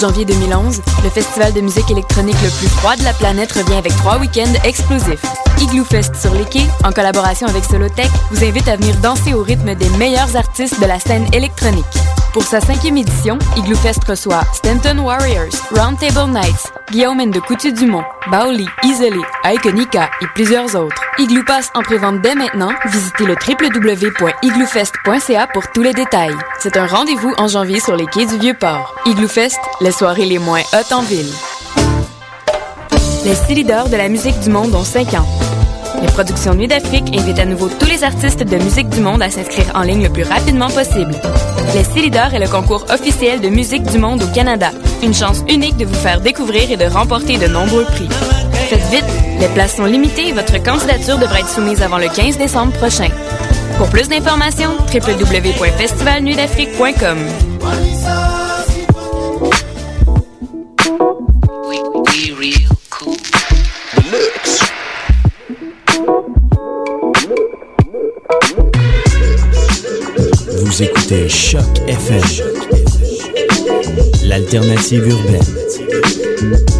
Janvier 2011, le festival de musique électronique le plus froid de la planète revient avec trois week-ends explosifs. Igloo Fest sur les quais, en collaboration avec Solotech, vous invite à venir danser au rythme des meilleurs artistes de la scène électronique. Pour sa cinquième édition, Igloo Fest reçoit Stanton Warriors, Roundtable Nights, Guillaume de Coutu-Dumont, Baoli, Isolé, Iconica et plusieurs autres. Igloo en prévente dès maintenant. Visitez le www.igloofest.ca pour tous les détails. C'est un rendez-vous en janvier sur les quais du Vieux-Port. Igloo Fest, les soirées les moins hautes en ville. Les six leaders de la musique du monde ont 5 ans. Les productions Nuit d'Afrique invitent à nouveau tous les artistes de musique du monde à s'inscrire en ligne le plus rapidement possible. Les Célidors est le concours officiel de musique du monde au Canada. Une chance unique de vous faire découvrir et de remporter de nombreux prix. Faites vite, les places sont limitées et votre candidature devrait être soumise avant le 15 décembre prochain. Pour plus d'informations, www.festivalnuitdafrique.com. écoutez Choc FM, l'alternative urbaine.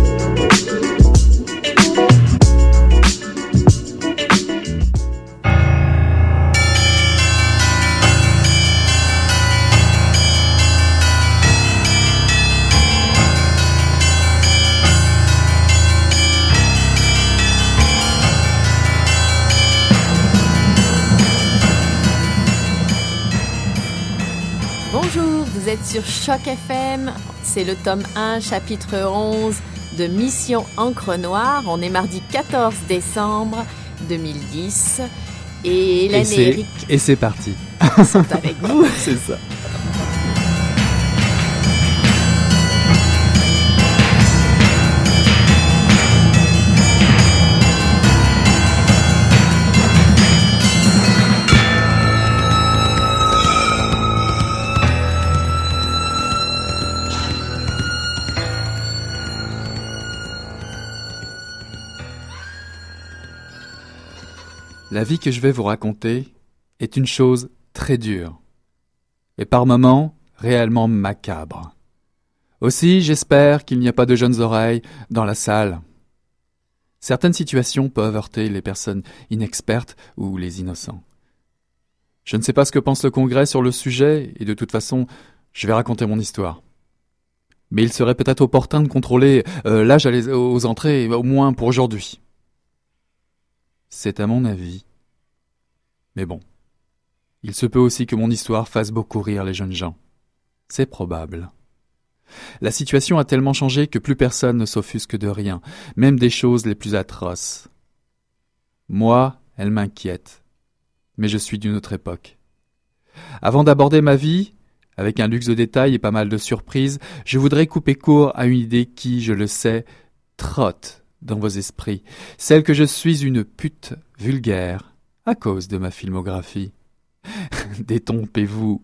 Êtes sur Choc FM. C'est le tome 1, chapitre 11 de Mission Encre Noire. On est mardi 14 décembre 2010. Et Hélène et, c'est- Eric et c'est parti. sont avec vous. c'est ça. La vie que je vais vous raconter est une chose très dure, et par moments réellement macabre. Aussi, j'espère qu'il n'y a pas de jeunes oreilles dans la salle. Certaines situations peuvent heurter les personnes inexpertes ou les innocents. Je ne sais pas ce que pense le Congrès sur le sujet, et de toute façon, je vais raconter mon histoire. Mais il serait peut-être opportun de contrôler euh, l'âge aux entrées, au moins pour aujourd'hui. C'est à mon avis. Mais bon. Il se peut aussi que mon histoire fasse beaucoup rire les jeunes gens. C'est probable. La situation a tellement changé que plus personne ne s'offusque de rien, même des choses les plus atroces. Moi, elle m'inquiète. Mais je suis d'une autre époque. Avant d'aborder ma vie, avec un luxe de détails et pas mal de surprises, je voudrais couper court à une idée qui, je le sais, trotte dans vos esprits, celle que je suis une pute vulgaire à cause de ma filmographie. Détompez-vous,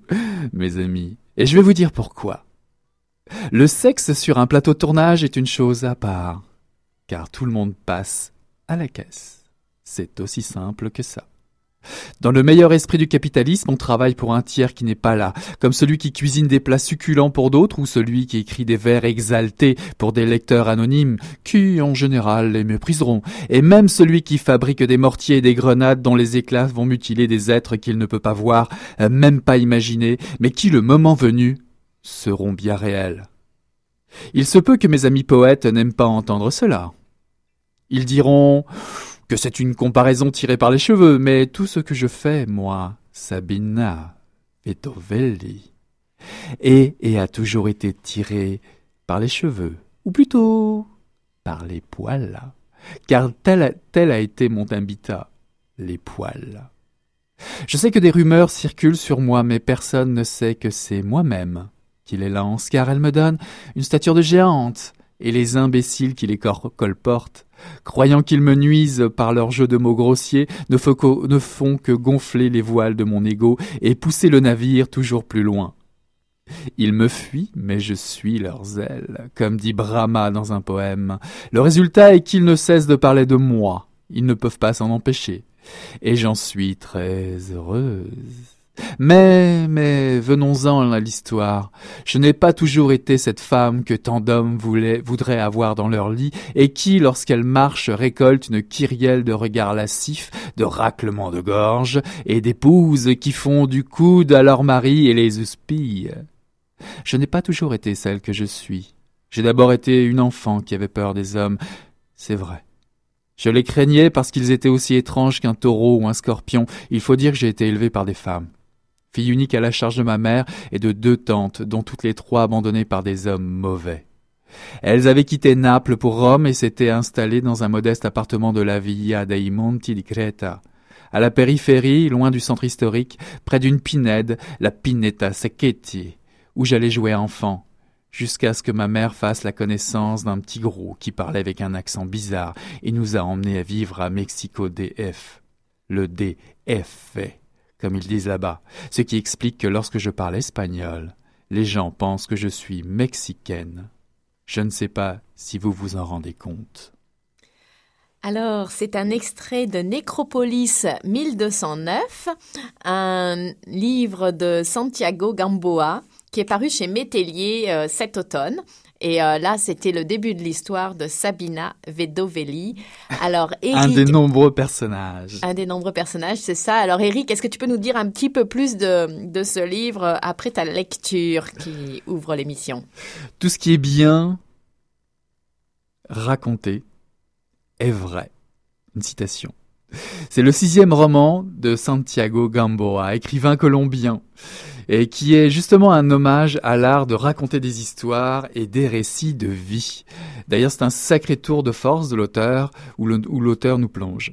mes amis, et je vais vous dire pourquoi. Le sexe sur un plateau tournage est une chose à part, car tout le monde passe à la caisse. C'est aussi simple que ça. Dans le meilleur esprit du capitalisme, on travaille pour un tiers qui n'est pas là, comme celui qui cuisine des plats succulents pour d'autres ou celui qui écrit des vers exaltés pour des lecteurs anonymes qui, en général, les mépriseront, et même celui qui fabrique des mortiers et des grenades dont les éclats vont mutiler des êtres qu'il ne peut pas voir, euh, même pas imaginer, mais qui, le moment venu, seront bien réels. Il se peut que mes amis poètes n'aiment pas entendre cela. Ils diront que c'est une comparaison tirée par les cheveux, mais tout ce que je fais, moi, Sabina Vetovelli, est et a toujours été tiré par les cheveux, ou plutôt par les poils, car tel, tel a été mon habitat, les poils. Je sais que des rumeurs circulent sur moi, mais personne ne sait que c'est moi-même qui les lance, car elles me donnent une stature de géante, et les imbéciles qui les colportent, croyant qu'ils me nuisent par leur jeu de mots grossiers, ne, font que gonfler les voiles de mon ego et pousser le navire toujours plus loin. Ils me fuient, mais je suis leurs ailes, comme dit Brahma dans un poème. Le résultat est qu'ils ne cessent de parler de moi. Ils ne peuvent pas s'en empêcher. Et j'en suis très heureuse. Mais, mais, venons-en à l'histoire. Je n'ai pas toujours été cette femme que tant d'hommes voudraient avoir dans leur lit et qui, lorsqu'elle marche, récolte une kyrielle de regards lascifs, de raclements de gorge et d'épouses qui font du coude à leur mari et les houspillent. Je n'ai pas toujours été celle que je suis. J'ai d'abord été une enfant qui avait peur des hommes. C'est vrai. Je les craignais parce qu'ils étaient aussi étranges qu'un taureau ou un scorpion. Il faut dire que j'ai été élevé par des femmes fille unique à la charge de ma mère et de deux tantes, dont toutes les trois abandonnées par des hommes mauvais. Elles avaient quitté Naples pour Rome et s'étaient installées dans un modeste appartement de la Villa dei Monti di Creta. À la périphérie, loin du centre historique, près d'une pinède, la Pineta Secchetti, où j'allais jouer enfant, jusqu'à ce que ma mère fasse la connaissance d'un petit gros qui parlait avec un accent bizarre et nous a emmenés à vivre à Mexico DF. Le DF comme ils disent là-bas, ce qui explique que lorsque je parle espagnol, les gens pensent que je suis mexicaine. Je ne sais pas si vous vous en rendez compte. Alors, c'est un extrait de Nécropolis 1209, un livre de Santiago Gamboa qui est paru chez Métellier euh, cet automne. Et euh, là, c'était le début de l'histoire de Sabina Vedovelli. Alors, Eric, un des nombreux personnages. Un des nombreux personnages, c'est ça. Alors, Eric, est-ce que tu peux nous dire un petit peu plus de, de ce livre après ta lecture qui ouvre l'émission? Tout ce qui est bien raconté est vrai. Une citation. C'est le sixième roman de Santiago Gamboa, écrivain colombien et qui est justement un hommage à l'art de raconter des histoires et des récits de vie. D'ailleurs, c'est un sacré tour de force de l'auteur où l'auteur nous plonge.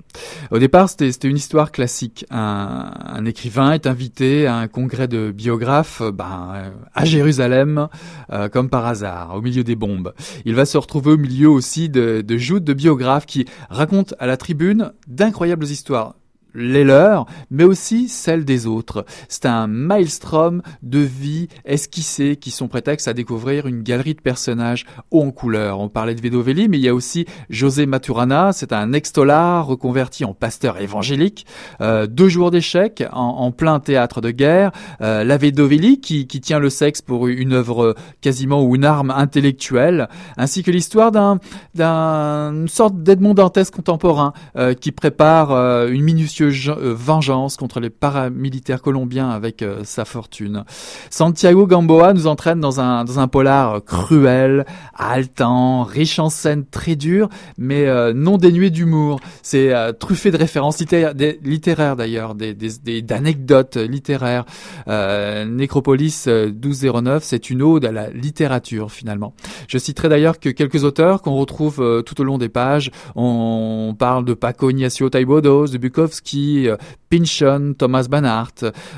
Au départ, c'était une histoire classique. Un, écrivain est invité à un congrès de biographes ben, à Jérusalem, euh, comme par hasard, au milieu des bombes. Il va se retrouver au milieu aussi de, de joutes de biographes qui racontent à la tribune d'incroyables histoires les leurs, mais aussi celles des autres. C'est un maelstrom de vie esquissée qui sont prétexte à découvrir une galerie de personnages hauts en couleur. On parlait de Vedovelli, mais il y a aussi José Maturana, c'est un ex-tolar reconverti en pasteur évangélique. Euh, deux jours d'échecs en, plein théâtre de guerre. Euh, la Vedovelli qui, qui tient le sexe pour une œuvre quasiment ou une arme intellectuelle, ainsi que l'histoire d'un d'une sorte d'Edmond Dantès contemporain euh, qui prépare euh, une minutieuse euh, vengeance contre les paramilitaires colombiens avec euh, sa fortune. Santiago Gamboa nous entraîne dans un, dans un polar cruel, haletant, riche en scènes très dures, mais euh, non dénué d'humour. C'est truffé de références littéraires, d'ailleurs, des, des, d'anecdotes littéraires. Nécropolis 1209, c'est une ode à la littérature finalement. Je citerai d'ailleurs que quelques auteurs qu'on retrouve tout au long des pages. On, parle de Paco Ignacio Taibodos, de Bukowski, euh, Pinchon, Thomas Banhart.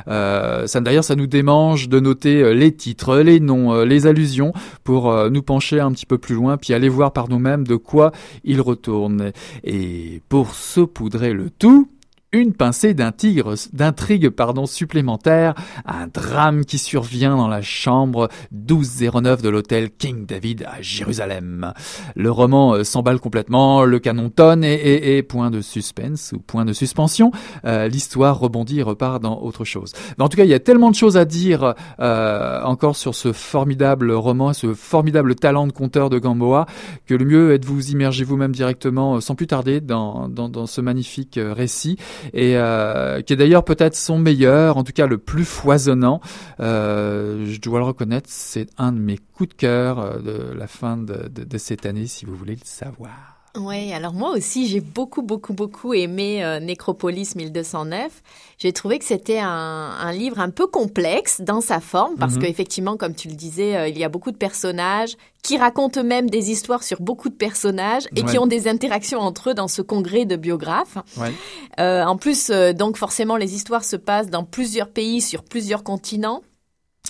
Euh, D'ailleurs, ça nous démange de noter euh, les titres, les noms, les allusions pour nous pencher un petit peu plus loin, puis aller voir par nous-mêmes de quoi il retourne. Et pour saupoudrer le tout, une pincée d'intrigue pardon, supplémentaire, un drame qui survient dans la chambre 1209 de l'hôtel King David à Jérusalem. Le roman euh, s'emballe complètement, le canon tonne et, point de suspense ou point de suspension, euh, l'histoire rebondit et repart dans autre chose. en tout cas, il y a tellement de choses à dire euh, encore sur ce formidable roman, ce formidable talent de conteur de Gamboa, que le mieux est de vous immerger vous-même directement, sans plus tarder, dans ce magnifique récit et euh, qui est d'ailleurs peut-être son meilleur, en tout cas le plus foisonnant. Euh, je dois le reconnaître, c'est un de mes coups de cœur euh, de la fin de, de, de cette année, si vous voulez le savoir. Oui, alors moi aussi, j'ai beaucoup, beaucoup, beaucoup aimé euh, Nécropolis 1209. J'ai trouvé que c'était un, un, livre un peu complexe dans sa forme, parce mhm. qu'effectivement, comme tu le disais, euh, il y a beaucoup de personnages qui racontent eux-mêmes des histoires sur beaucoup de personnages et qui ont des interactions entre eux dans ce congrès de biographes. Ouais. Euh, en plus, euh, donc forcément, les histoires se passent dans plusieurs pays, sur plusieurs continents.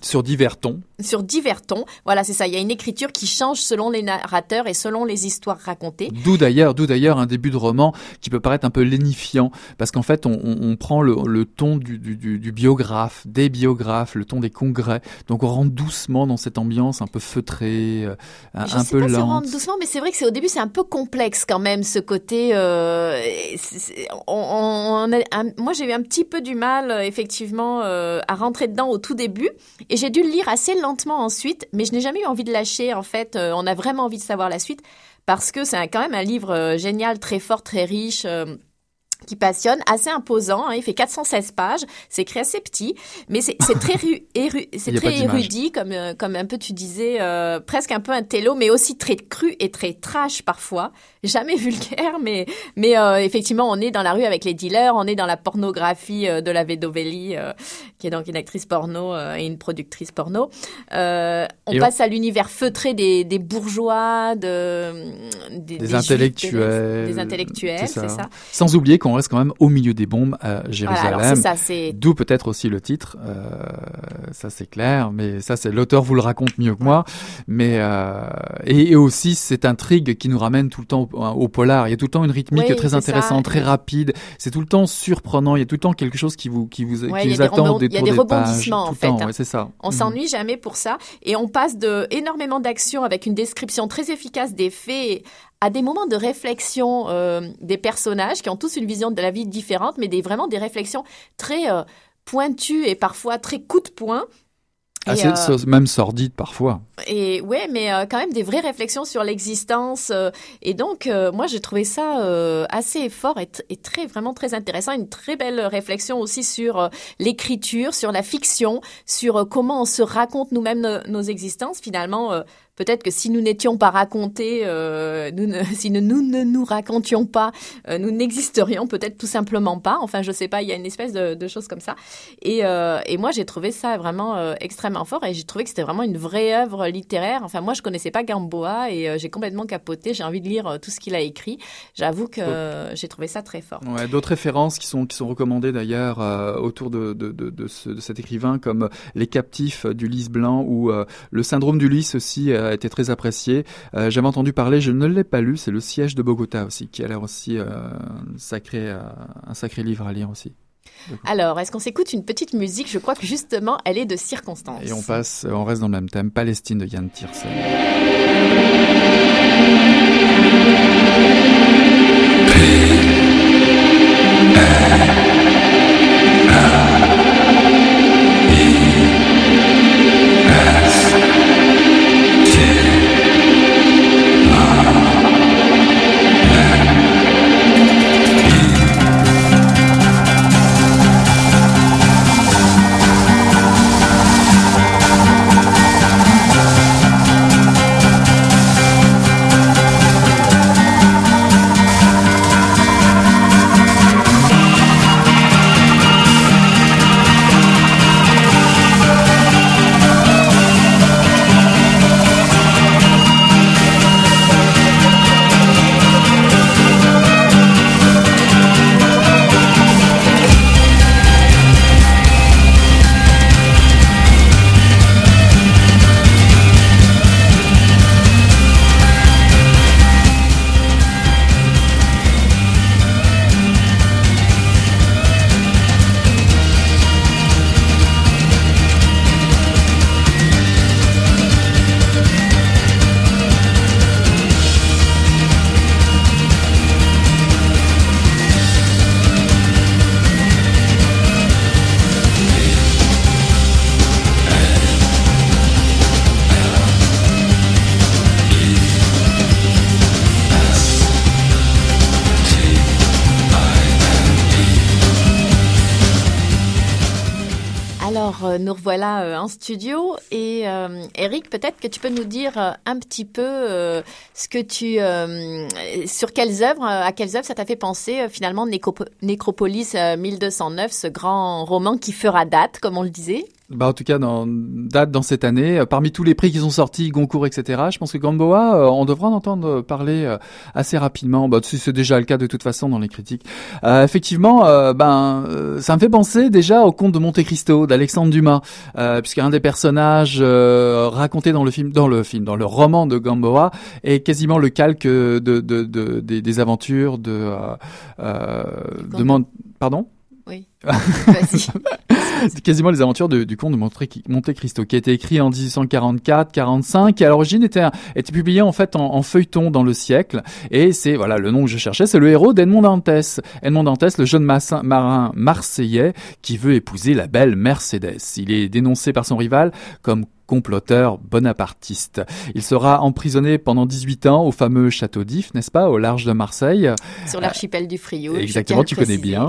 Sur divers tons. Sur divers tons. Voilà, c'est ça. Il y a une écriture qui change selon les narrateurs et selon les histoires racontées. D'où d'ailleurs, d'où d'ailleurs un début de roman qui peut paraître un peu lénifiant, parce qu'en fait, on, prend le, le ton du, du, du, biographe, des biographes, le ton des congrès. Donc on rentre doucement dans cette ambiance un peu feutrée, euh, un, Je un sais peu pas si on lente. rentre doucement, mais c'est vrai que c'est au début c'est un peu complexe quand même ce côté. Euh, c'est- c'est- on, on- on a un- moi j'ai eu un petit peu du mal euh, effectivement euh, à rentrer dedans au tout début et j'ai dû le lire assez lentement ensuite, mais je n'ai jamais eu envie de lâcher en fait. Euh, on a vraiment envie de savoir la suite parce que c'est quand même un livre euh, génial, très fort, très riche. Qui passionne, assez imposant. hein, il fait 416 pages. C'est écrit assez petit, mais c'est très c'est érudit, comme euh, comme un peu tu disais, euh, presque un peu un télo, mais aussi très cru et très trash parfois. Jamais vulgaire, mais mais euh, effectivement, on est dans la rue avec les dealers, on est dans la pornographie euh, de la Vedovelli, qui est donc une actrice porno et une productrice porno. On Et on- passe à l'univers feutré des, des bourgeois, de des, intellectuels. des intellectuels, c'est ça. Sans oublier qu'on reste quand même au milieu des bombes à Jérusalem. D'où peut-être aussi le titre, euh, ça c'est clair, mais ça c'est l'auteur vous le raconte mieux que moi. Mais euh, et, et aussi cette intrigue qui nous ramène tout le temps au, au polar. Il y a tout le temps une rythmique Oui, très intéressante, ça. très rapide. C'est tout le temps surprenant. Il y a tout le temps quelque chose qui vous qui vous Ouais, qui vous attend il y a des rebondissements, en fait, ouais, c'est ça. On Mhm. s'ennuie jamais pour ça et on passe de énormément d'actions avec une description très efficace des faits à des moments de réflexion euh, des personnages qui ont tous une vision de la vie différente, mais des vraiment des réflexions très euh, pointues et parfois très coup de poing. Assez, euh, même sordide parfois. et ouais, mais euh, quand même des vraies réflexions sur l'existence. euh, et donc, moi, j'ai trouvé ça assez fort et, tr- et très, vraiment très intéressant. Une très belle réflexion aussi sur l'écriture, sur la fiction, sur comment on se raconte nous-mêmes nos, nos existences. Finalement, peut-être que si nous n'étions pas racontés, euh, nous ne- si nous, nous ne nous racontions pas, euh, nous n'existerions peut-être tout simplement pas. Enfin, je sais pas, il y a une espèce de, de chose comme ça. Et, euh, et moi, j'ai trouvé ça vraiment euh, extrêmement fort et j'ai trouvé que c'était vraiment une vraie œuvre littéraire. Enfin, moi, je connaissais pas Gamboa et euh, j'ai complètement capoté. J'ai envie de lire tout ce qu'il a écrit. J'avoue que j'ai trouvé ça très fort. Ouais, D'autres références qui sont, qui sont recommandées d'ailleurs euh, autour de, de, de, de, ce- de cet écrivain, comme Les Captifs d'Ulysse Blanc ou euh, Le syndrome d'Ulysse aussi euh, a été très apprécié. Euh, J'avais entendu parler, je ne l'ai pas lu, c'est Le siège de Bogota aussi, qui a l'air aussi euh, un, sacré, euh, un sacré livre à lire aussi. Alors, est-ce qu'on s'écoute une petite musique? Je crois que justement, elle est de circonstance. Et on passe, on reste dans le même thème, Palestine de Yann Tiersen. Alors, studio et euh, Eric, peut-être que tu peux nous dire euh, un petit peu euh, ce que tu, sur quelles œuvres, à quelles œuvres ça t'a fait penser finalement Nécropo- Nécropolis euh, 1209, ce grand roman qui fera date, comme on le disait? Bah en tout cas dans date dans cette année. Euh, parmi tous les prix qui sont sortis, Goncourt, etc. Je pense que Gamboa, euh, on devra en entendre parler euh, assez rapidement. Bah c'est déjà le cas de toute façon dans les critiques. Euh, effectivement, ben ça me fait penser déjà au conte de Monte Cristo d'Alexandre Dumas, puisqu'un des personnages raconté dans le film, dans le film, dans le roman de Gamboa est quasiment le calque de, de, de des, des, aventures de de pardon? Oui. Vas-y. quasiment les aventures du comte de Monte Cristo, qui a été écrit en 1844-45, qui à l'origine était, était publié en fait en, feuilleton dans le siècle. Et c'est voilà le nom que je cherchais, c'est le héros d'Edmond Dantès. Edmond Dantès, le jeune marin marseillais qui veut épouser la belle Mercedes. Il est dénoncé par son rival comme comploteur bonapartiste. Il sera emprisonné pendant 18 ans au fameux château d'If, n'est-ce pas, au large de Marseille. Sur l'archipel du Frioul. Exactement, tu connais bien.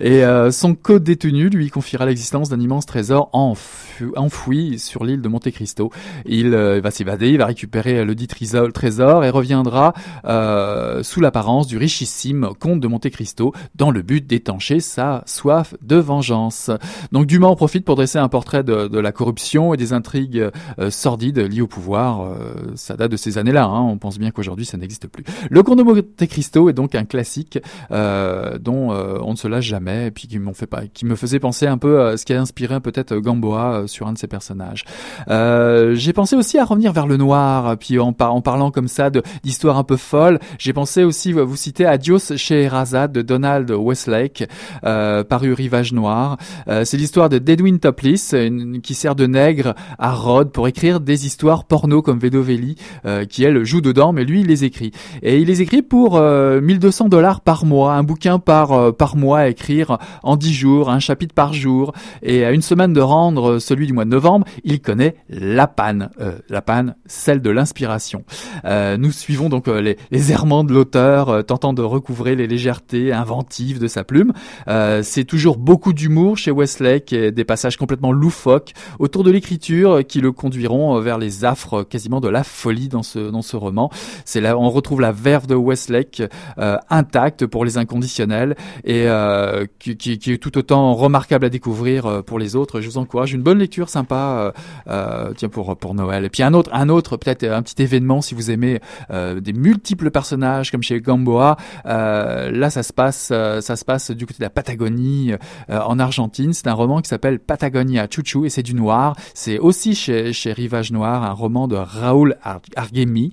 Et euh, son co-détenu lui confiera l'existence d'un immense trésor enfoui sur l'île de Monte Cristo. Il euh, va s'évader, il va récupérer le dit trésor et reviendra euh, sous l'apparence du richissime comte de Monte Cristo dans le but d'étancher sa soif de vengeance. Donc Dumas en profite pour dresser un portrait de, de la corruption et des intrigues euh, sordide liée au pouvoir. Euh, ça date de ces années-là. Hein. On pense bien qu'aujourd'hui ça n'existe plus. Le Comte de Monte Cristo est donc un classique euh, dont on ne se lâche jamais, et puis qui m'ont pas, qui me faisait penser un peu à ce qui a inspiré peut-être Gamboa sur un de ses personnages. j'ai pensé aussi à revenir vers le noir, puis en, en parlant comme ça d'histoires un peu folles, j'ai pensé aussi vous citer Adios chez Razad de Donald Westlake, paru Rivage Noir. c'est l'histoire de Dedwin Topless, qui sert de nègre à Rhodes pour écrire des histoires porno comme Vedovelli, euh, qui elle joue dedans, mais lui il les écrit. Et il les écrit pour 1200 euh, dollars par mois, un bouquin par euh, par mois à écrire en 10 jours, un chapitre par jour. Et à une semaine de rendre celui du mois de novembre, il connaît la panne, la panne, celle de l'inspiration. nous suivons donc les, errements de l'auteur, tentant de recouvrer les légèretés inventives de sa plume. C'est toujours beaucoup d'humour chez Westlake et des passages complètement loufoques autour de l'écriture qui le conduiront euh, vers les affres quasiment de la folie dans ce dans ce roman. C'est là on retrouve la verve de Westlake euh, intacte pour les inconditionnels et euh, qui, tout autant remarquable à découvrir euh, pour les autres. Je vous encourage une bonne lecture sympa euh, tiens pour pour Noël. Et puis un autre un autre peut-être un petit événement si vous aimez des multiples personnages comme chez Gamboa. là ça se passe ça se passe du côté de la Patagonie en Argentine. C'est un roman qui s'appelle Patagonia Chuchu et c'est du noir. C'est aussi chez, chez Rivage Noir, un roman de Raoul Argemi.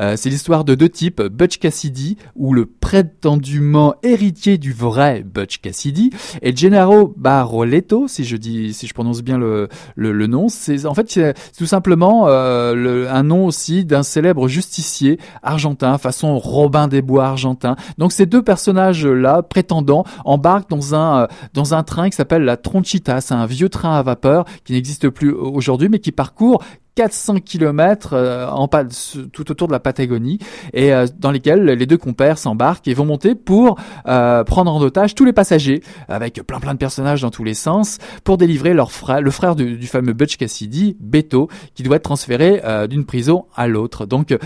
Euh, c'est l'histoire de deux types, Butch Cassidy, ou le prétendument héritier du vrai Butch Cassidy, et Gennaro Baroletto, si je dis, si je prononce bien le, le, nom. C'est en fait tout simplement euh, le, un nom aussi d'un célèbre justicier argentin, façon Robin des Bois argentin. Donc ces deux personnages-là, prétendants, embarquent dans un euh, dans un train qui s'appelle la Tronchita. C'est un vieux train à vapeur qui n'existe plus aujourd'hui, mais qui parcourt 400 km euh, en tout autour de la Patagonie et euh, dans lesquels les deux compères s'embarquent et vont monter pour euh, prendre en otage tous les passagers avec plein plein de personnages dans tous les sens pour délivrer leur frère, le frère du, du fameux Butch Cassidy, Beto, qui doit être transféré d'une prison à l'autre. Donc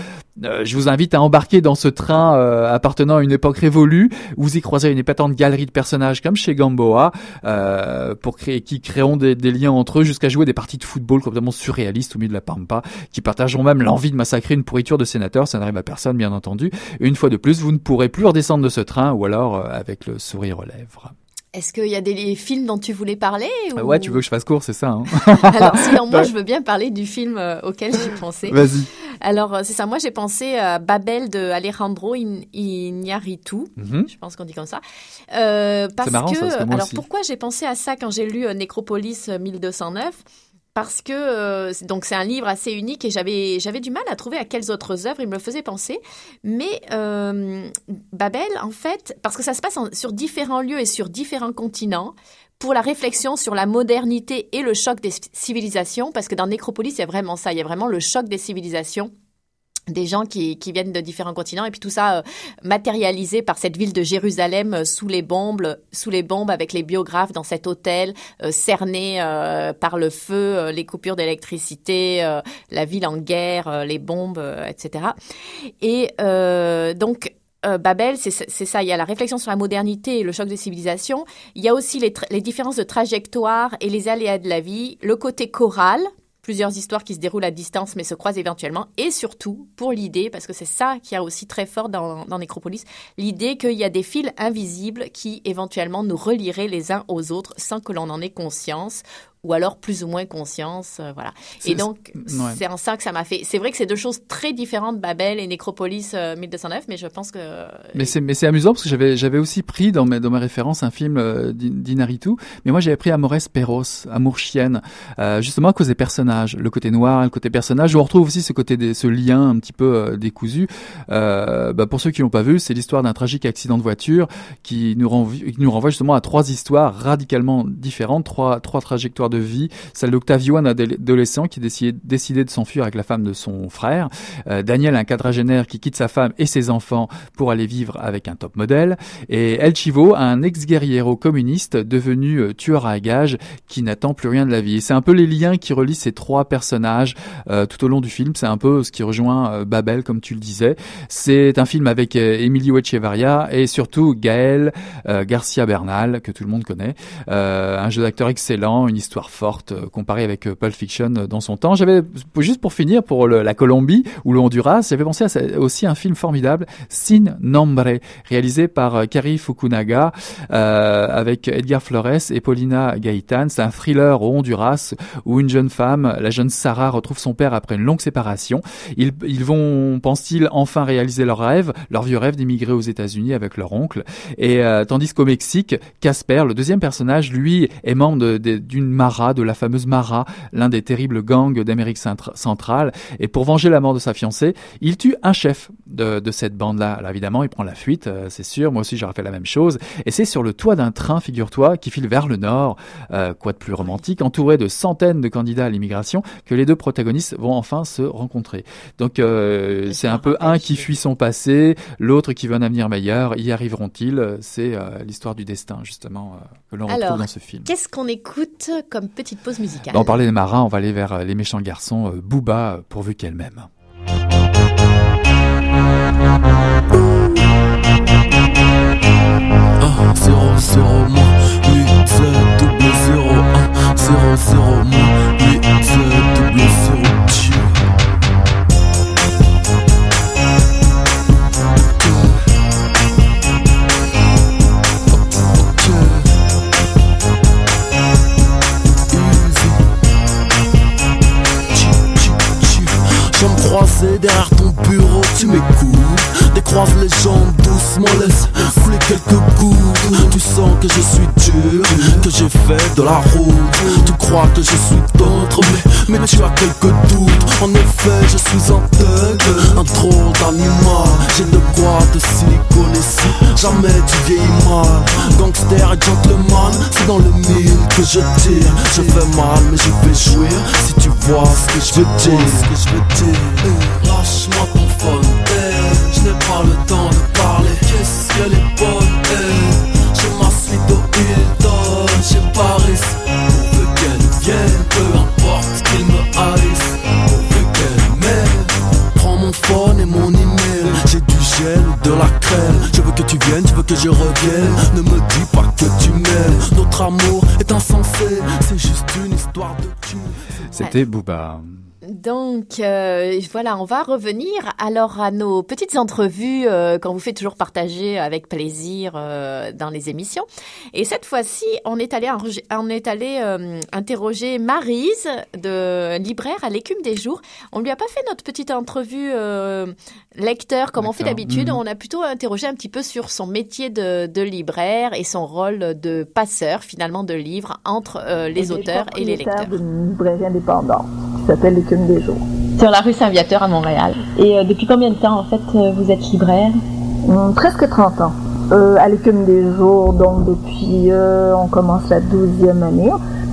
je vous invite à embarquer dans ce train appartenant à une époque révolue. Vous y croiserez une épatante galerie de personnages comme chez Gamboa pour créer, qui créeront des, des liens entre eux jusqu'à jouer des parties de football complètement surréalistes au milieu de la Pampa, qui partageront même l'envie de massacrer une pourriture de sénateurs. Ça n'arrive à personne, bien entendu. une fois de plus, vous ne pourrez plus redescendre de ce train ou alors euh, avec le sourire aux lèvres. Est-ce qu'il y a des films dont tu voulais parler ou... Ouais, tu veux que je fasse court, c'est ça. Hein? Alors, sinon, moi, je veux bien parler du film euh, auquel j'ai pensé. Vas-y. Alors, euh, c'est ça. Moi, j'ai pensé à Babel de Alejandro Iñárritu. Mm Je pense qu'on dit comme ça. Euh, parce marrant, que, ça, alors, pourquoi j'ai pensé à ça quand j'ai lu Nécropolis 1209 parce que euh, donc c'est un livre assez unique et j'avais j'avais du mal à trouver à quelles autres œuvres il me le faisait penser. Mais euh, Babel, en fait, parce que ça se passe sur différents lieux et sur différents continents, pour la réflexion sur la modernité et le choc des civilisations, parce que dans Nécropolis, il y a vraiment ça, il y a vraiment le choc des civilisations des gens qui, viennent de différents continents et puis tout ça euh, matérialisé par cette ville de Jérusalem euh, sous les bombes sous les bombes avec les biographes dans cet hôtel euh, cerné par le feu les coupures d'électricité la ville en guerre les bombes etc et donc Babel, c'est ça. Il y a la réflexion sur la modernité et le choc des civilisations. Il y a aussi les, les différences de trajectoire et les aléas de la vie. Le côté choral, plusieurs histoires qui se déroulent à distance mais se croisent éventuellement, et surtout pour l'idée, parce que c'est ça qui a aussi très fort dans, dans Nécropolis, l'idée qu'il y a des fils invisibles qui éventuellement nous relieraient les uns aux autres sans que l'on en ait conscience, ou alors plus ou moins conscience, euh, voilà. Et donc, c'est en ça que ça m'a fait. C'est vrai que c'est deux choses très différentes, Babel et Nécropolis euh, 1209, mais je pense que. Mais c'est mais c'est amusant parce que j'avais j'avais aussi pris dans mes dans mes références un film euh, d'Inaritu, mais moi j'avais pris Amores Perros, Amour chienne, euh, justement à cause des personnages, le côté noir, le côté personnage, où on retrouve aussi ce côté des, ce lien un petit peu euh, décousu. Euh, bah pour ceux qui l'ont pas vu, c'est l'histoire d'un tragique accident de voiture qui nous renvoie, qui nous renvoie justement à trois histoires radicalement différentes, trois trois trajectoires de vie, celle d'Octavio, un adolescent qui décidé de s'enfuir avec la femme de son frère, euh, Daniel, un quadragénaire qui quitte sa femme et ses enfants pour aller vivre avec un top modèle, et El Chivo, un ex-guerriero communiste devenu euh, tueur à gages qui n'attend plus rien de la vie. C'est un peu les liens qui relient ces trois personnages euh, tout au long du film, c'est un peu ce qui rejoint Babel, comme tu le disais. C'est un film avec Emilio Echevarria et surtout Gaël Garcia Bernal, que tout le monde connaît. un jeu d'acteur excellent, une histoire forte euh, comparée avec euh, Pulp Fiction euh, dans son temps. J'avais juste pour finir pour la Colombie ou le Honduras, j'avais pensé à aussi un film formidable, Sin Nombre, réalisé par Kari Fukunaga avec Edgar Flores et Paulina Gaitán. C'est un thriller au Honduras où une jeune femme, la jeune Sarah, retrouve son père après une longue séparation. Ils, ils vont, pense-t-il, enfin réaliser leur rêve, leur vieux rêve d'immigrer aux États-Unis avec leur oncle. Et tandis qu'au Mexique, Casper, le deuxième personnage, lui, est membre d'une mara de la fameuse Mara, l'un des terribles gangs d'Amérique centrale. Et pour venger la mort de sa fiancée, il tue un chef de, de cette bande-là. Alors évidemment, il prend la fuite, euh, c'est sûr. Moi aussi, j'aurais fait la même chose. Et c'est sur le toit d'un train, figure-toi, qui file vers le nord, euh, quoi de plus romantique, entouré de centaines de candidats à l'immigration, que les deux protagonistes vont enfin se rencontrer. Donc euh, c'est un peu un qui fuit son passé, l'autre qui veut un avenir meilleur. Y arriveront-ils? C'est l'histoire du destin, justement, que l'on retrouve dans ce film. Qu'est-ce qu'on écoute comme petite pause musicale. On parlait des marins, on va aller vers euh, les méchants garçons, euh, Booba, pourvu qu'elle m'aime. Un, zéro, zéro, moins, 8, 7, double, 0, 1, 0, 0, moins, 8, 7, double, 0, derrière ton bureau, tu m'écoutes. Décroise les jambes doucement, laisse couler quelques Tu sens que je suis dur, que j'ai fait de la route. Tu crois que je suis d'autres, mais, mais tu as quelques doutes. En effet, je suis un thug, un drôle d'animal. J'ai de quoi te siliconer si jamais tu vieillis mal. Gangster et gentleman, c'est dans le mille que je tire. Je fais mal, mais je vais jouir si tu vois ce que je veux dire. Ce que je veux dire. Lâche-moi ton phone, eh, je n'ai pas le temps de parler. Qu'est-ce qu'elle est bonne, Je veux que tu viennes, tu veux que je revienne. Ne me dis pas que tu m'aimes. Notre amour est insensé. C'est juste une histoire de cul C'était Booba. Donc euh, voilà, on va revenir alors à nos petites entrevues euh, qu'on vous fait toujours partager avec plaisir euh, dans les émissions. Et cette fois-ci, on est allé, on est allé euh, interroger Marise, de libraire à l'écume des jours. On lui a pas fait notre petite entrevue euh, lecteur comme on fait d'habitude. Mhm. On a plutôt interrogé un petit peu sur son métier de, de libraire et son rôle de passeur finalement de livres entre euh, les auteurs et les lecteurs. d'une librairie indépendante qui s'appelle L'écume des jours. sur la rue Saint-Viateur à Montréal. Et euh, depuis combien de temps en fait euh, vous êtes libraire? Hum, presque 30 ans. Euh, à l'écume des jours, donc depuis, on commence la 12e année.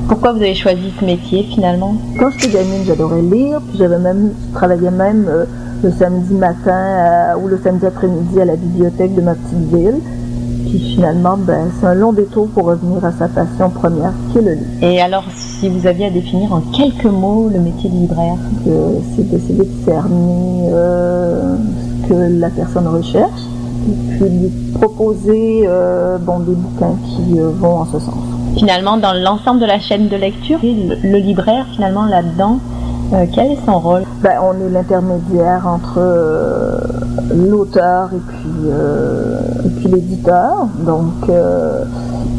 Pourquoi vous avez choisi ce métier finalement? Quand j'étais gamine, j'adorais lire, puis j'avais même, je travaillais même euh, le samedi matin ou le samedi après-midi à la bibliothèque de ma petite ville. Puis finalement, ben, c'est un long détour pour revenir à sa passion première, qui est le livre. Et alors si vous aviez à définir en quelques mots le métier de libraire que c'est d'essayer de cerner euh, ce que la personne recherche, puis lui proposer euh, bon, des bouquins qui euh, vont en ce sens. Finalement, dans l'ensemble de la chaîne de lecture, le, le libraire, finalement, là-dedans, euh, quel est son rôle? Ben, On est l'intermédiaire entre euh, l'auteur et puis, euh, et puis l'éditeur. Donc,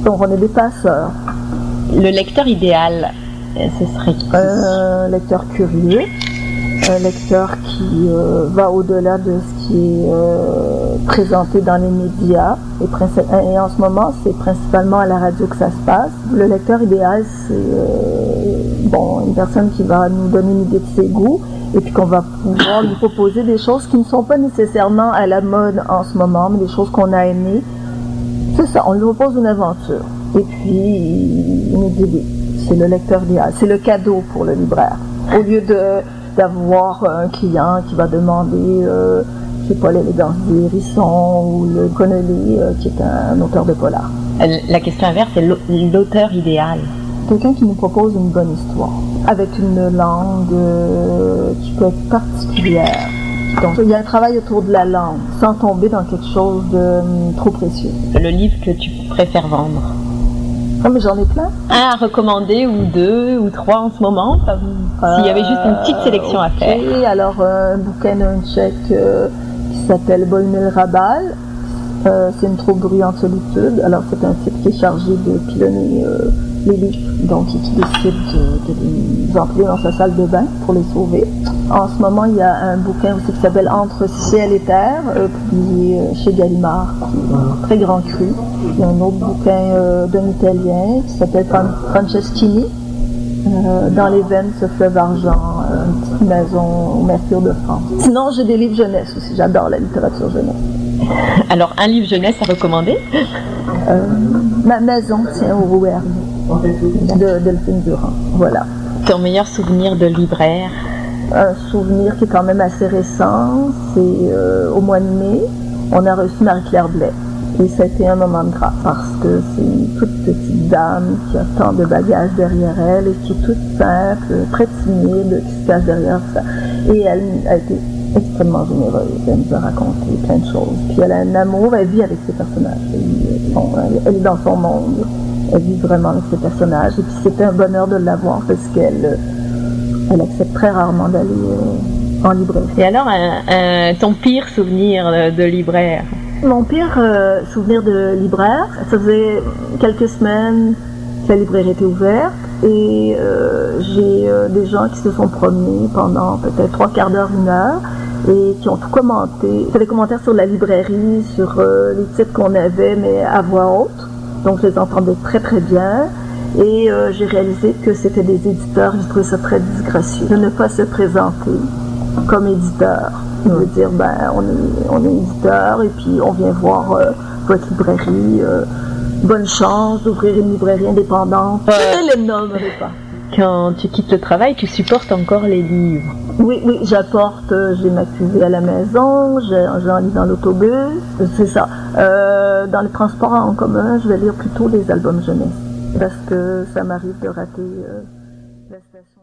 donc, on est des passeurs. Le lecteur idéal, ce serait qui? Un lecteur curieux, un lecteur qui va au-delà de ce qui est euh, présenté dans les médias. Et, en ce moment, c'est principalement à la radio que ça se passe. Le lecteur idéal, c'est euh, une personne qui va nous donner une idée de ses goûts et puis qu'on va pouvoir lui proposer des choses qui ne sont pas nécessairement à la mode en ce moment, mais des choses qu'on a aimées. C'est ça, on lui propose une aventure. Et puis, il nous dit. C'est le lecteur idéal. C'est le cadeau pour le libraire. Au lieu d'avoir un client qui va demander, euh, je sais pas, l'élégance des hérissons ou le Connolly, euh, qui est un auteur de polar. Euh, La question inverse, c'est l'au- l'auteur idéal. Quelqu'un qui nous propose une bonne histoire, avec une langue euh, qui peut être particulière. Donc, il y a un travail autour de la langue, sans tomber dans quelque chose de hum, trop précieux. Le livre que tu préfères vendre? Ah, mais j'en ai plein. Un à recommander, ou deux, ou trois en ce moment? S'il y avait juste une petite sélection à faire. alors euh, un bouquin euh, qui s'appelle Bolmil Rabal. Euh, c'est une trop bruyante solitude. Alors c'est un type qui est chargé de pilonner euh, les livres, donc qui décide de, les emplir dans sa salle de bain pour les sauver. En ce moment, il y a un bouquin aussi qui s'appelle Entre ciel et terre, euh, publié euh, chez Gallimard, qui est un très grand cru. Il y a un autre bouquin d'un Italien qui s'appelle Fran- Franceschini, dans les veines, ce fleuve argent, euh, une petite maison au Mercure de France. Sinon, j'ai des livres jeunesse aussi. J'adore la littérature jeunesse. Alors, un livre jeunesse à recommander? Euh, ma maison tient au Rouergue de Delphine Durand. Voilà. Ton meilleur souvenir de libraire? Un souvenir qui est quand même assez récent, c'est euh, au mois de mai, on a reçu Marie-Claire Blais. Et ça a été un moment de grâce parce que c'est une toute petite dame qui a tant de bagages derrière elle et qui est toute simple, très timide, qui se cache derrière ça. Et elle a été extrêmement généreuse. Elle nous a raconté plein de choses. Puis elle a un amour, elle vit avec ses personnages. Elle, elle est dans son monde. Elle vit vraiment avec ses personnages. Et puis c'était un bonheur de l'avoir parce qu'elle euh, elle accepte très rarement d'aller euh, en librairie. Et alors, un- ton pire souvenir de libraire? Mon pire euh, souvenir de libraire, ça faisait quelques semaines que la librairie était ouverte et euh, j'ai euh, des gens qui se sont promenés pendant peut-être trois quarts d'heure, une heure et qui ont tout commenté, fait des commentaires sur la librairie, sur les titres qu'on avait mais à voix haute. Donc je les entendais très très bien et j'ai réalisé que c'était des éditeurs. J'ai trouvé ça très disgracieux de ne pas se présenter comme éditeur. Il veut dire, ben, on est, on est éditeur et puis on vient voir euh, votre librairie. euh, bonne chance d'ouvrir une librairie indépendante. Je les nommerai pas. Quand tu quittes le travail, tu supportes encore les livres. Oui, oui, j'apporte, euh, j'ai ma cuvée à la maison, j'ai- j'en lis dans l'autobus, c'est ça. Euh, dans les transports en commun, je vais lire plutôt les albums jeunesse. Parce que ça m'arrive de rater euh, la station.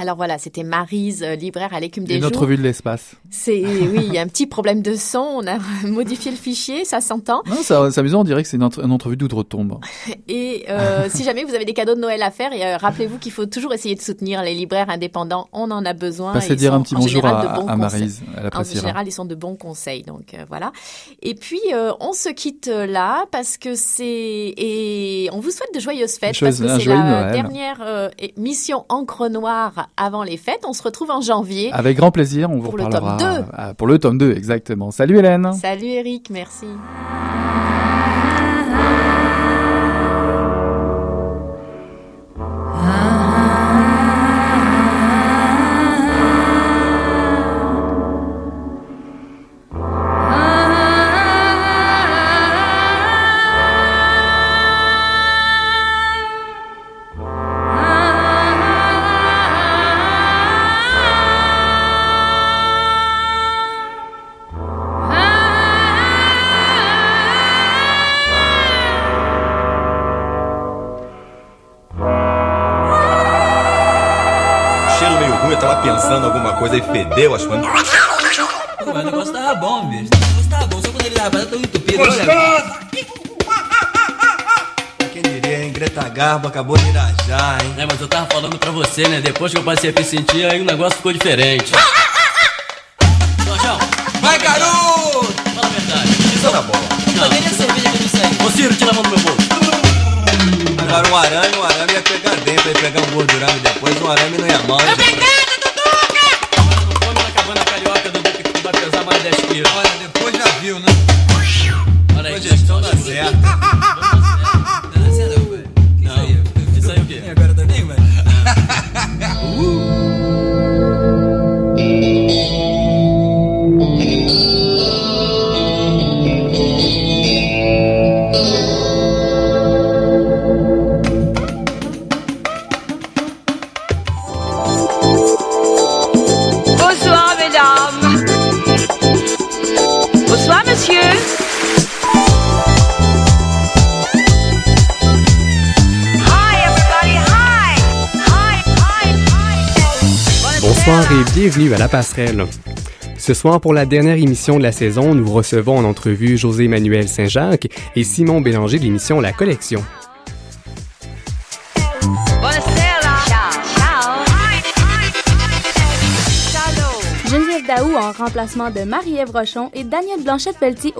Alors voilà, c'était Marise, euh, libraire à l'écume des notre jours. vue de l'espace. C'est oui, il y a un petit problème de son. On a modifié le fichier, ça s'entend. Non, ça- c'est amusant, on dirait que c'est une, entre- une entrevue d'outre-tombe. Et euh, si jamais vous avez des cadeaux de Noël à faire, et, euh, rappelez-vous qu'il faut toujours essayer de soutenir les libraires indépendants. On en a besoin. Passez dire un petit bonjour à, à elle En général, ils sont de bons conseils, donc euh, voilà. Et puis, on se quitte là parce que c'est et on vous souhaite de joyeuses fêtes parce que c'est la Noël. dernière mission encre noire avant les fêtes. On se retrouve en janvier. Avec grand plaisir, on vous Pour le reparlera. tome 2. ah, pour le tome 2, exactement. Salut Hélène. Salut Eric, merci. E fedeu, que. Pô, mas o negócio tava bom, bicho. O negócio tava bom, só quando ele tava tão entupido. Gostoso! Quem diria, hein? Greta Garbo acabou de irajar, hein? É, mas eu tava falando pra você, né? Depois que eu passei a me sentir, aí o negócio ficou diferente. Jorjão! Vai, garoto! Fala a verdade. Isso tá bom. Não, nem a cerveja que me segue. Ô, Ciro, tira a mão do meu bolso. Agora um arame, um arame ia pegar dentro, ia pegar um gordurame depois, um arame não ia mal. hein, gente? Passerelle. Ce soir, pour la dernière émission de la saison, nous recevons en entrevue José-Manuel Saint-Jacques et Simon Bélanger de l'émission La Collection. Geneviève Daou en remplacement de Marie-Ève Rochon et Daniel Blanchette-Pelletier